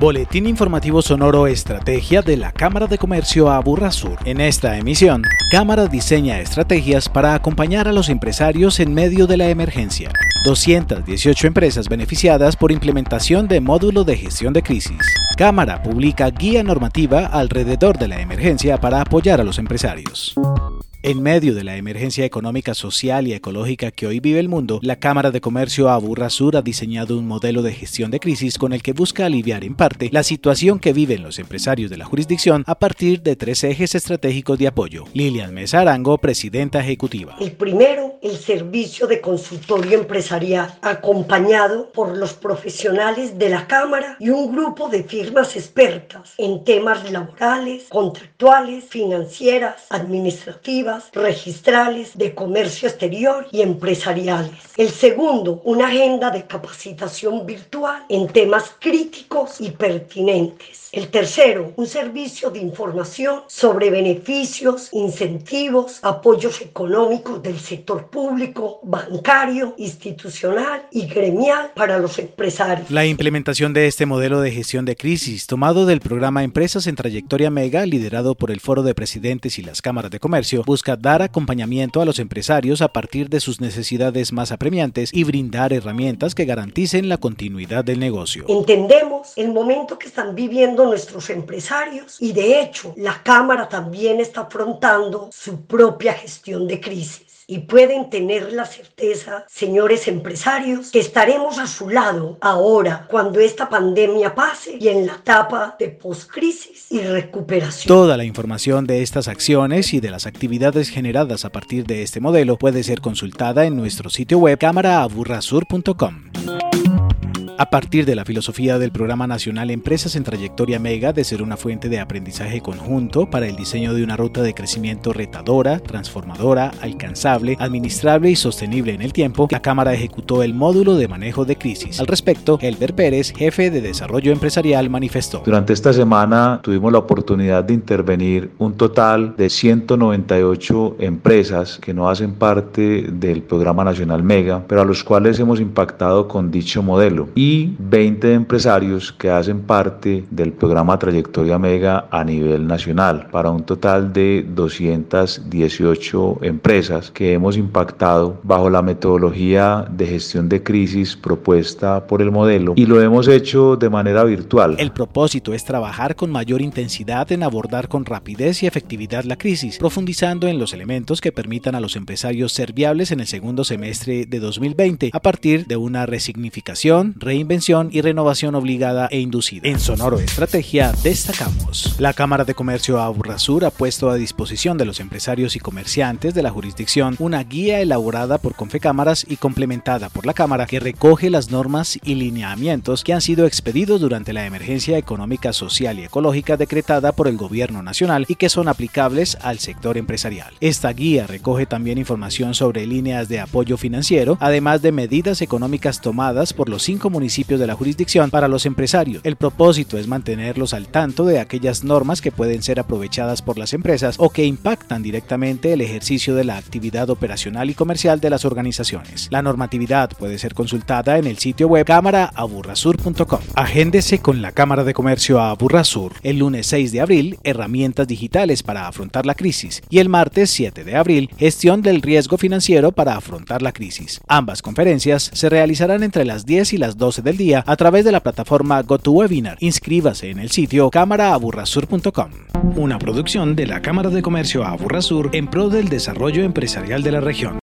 Boletín informativo sonoro Estrategia de la Cámara de Comercio Aburrasur. En esta emisión, Cámara diseña estrategias para acompañar a los empresarios en medio de la emergencia. 218 empresas beneficiadas por implementación de módulo de gestión de crisis. Cámara publica guía normativa alrededor de la emergencia para apoyar a los empresarios. En medio de la emergencia económica, social y ecológica que hoy vive el mundo, la Cámara de Comercio Aburra Sur ha diseñado un modelo de gestión de crisis con el que busca aliviar en parte la situación que viven los empresarios de la jurisdicción a partir de tres ejes estratégicos de apoyo. Lilian Mesa Arango, presidenta ejecutiva. El primero, el servicio de consultorio empresarial, acompañado por los profesionales de la Cámara y un grupo de firmas expertas en temas laborales, contractuales, financieras, administrativas registrales, de comercio exterior y empresariales. El segundo, una agenda de capacitación virtual en temas críticos y pertinentes. El tercero, un servicio de información sobre beneficios, incentivos, apoyos económicos del sector público, bancario, institucional y gremial para los empresarios. La implementación de este modelo de gestión de crisis, tomado del programa Empresas en Trayectoria Mega, liderado por el Foro de Presidentes y las Cámaras de Comercio, busca dar acompañamiento a los empresarios a partir de sus necesidades más apremiantes y brindar herramientas que garanticen la continuidad del negocio. Entendemos el momento que están viviendo nuestros empresarios y de hecho la Cámara también está afrontando su propia gestión de crisis y pueden tener la certeza, señores empresarios, que estaremos a su lado ahora cuando esta pandemia pase y en la etapa de postcrisis y recuperación. Toda la información de estas acciones y de las actividades generadas a partir de este modelo puede ser consultada en nuestro sitio web cámaraaburrasur.com. A partir de la filosofía del Programa Nacional Empresas en Trayectoria Mega de ser una fuente de aprendizaje conjunto para el diseño de una ruta de crecimiento retadora, transformadora, alcanzable, administrable y sostenible en el tiempo, la Cámara ejecutó el módulo de manejo de crisis. Al respecto, Elber Pérez, jefe de desarrollo empresarial, manifestó. Durante esta semana tuvimos la oportunidad de intervenir un total de 198 empresas que no hacen parte del Programa Nacional Mega, pero a los cuales hemos impactado con dicho modelo. Y 20 empresarios que hacen parte del programa Trayectoria Mega a nivel nacional, para un total de 218 empresas que hemos impactado bajo la metodología de gestión de crisis propuesta por el modelo y lo hemos hecho de manera virtual. El propósito es trabajar con mayor intensidad en abordar con rapidez y efectividad la crisis, profundizando en los elementos que permitan a los empresarios ser viables en el segundo semestre de 2020 a partir de una resignificación, invención y renovación obligada e inducida. En Sonoro Estrategia destacamos. La Cámara de Comercio Aburrasur ha puesto a disposición de los empresarios y comerciantes de la jurisdicción una guía elaborada por Confecámaras y complementada por la Cámara que recoge las normas y lineamientos que han sido expedidos durante la emergencia económica, social y ecológica decretada por el Gobierno Nacional y que son aplicables al sector empresarial. Esta guía recoge también información sobre líneas de apoyo financiero, además de medidas económicas tomadas por los cinco municipios de la jurisdicción para los empresarios. El propósito es mantenerlos al tanto de aquellas normas que pueden ser aprovechadas por las empresas o que impactan directamente el ejercicio de la actividad operacional y comercial de las organizaciones. La normatividad puede ser consultada en el sitio web cámaraaburrasur.com. Agéndese con la Cámara de Comercio Aburrasur el lunes 6 de abril, herramientas digitales para afrontar la crisis y el martes 7 de abril, gestión del riesgo financiero para afrontar la crisis. Ambas conferencias se realizarán entre las 10 y las 12 del día a través de la plataforma GoToWebinar. Inscríbase en el sitio cámaraaburrasur.com. Una producción de la Cámara de Comercio Aburrasur en pro del desarrollo empresarial de la región.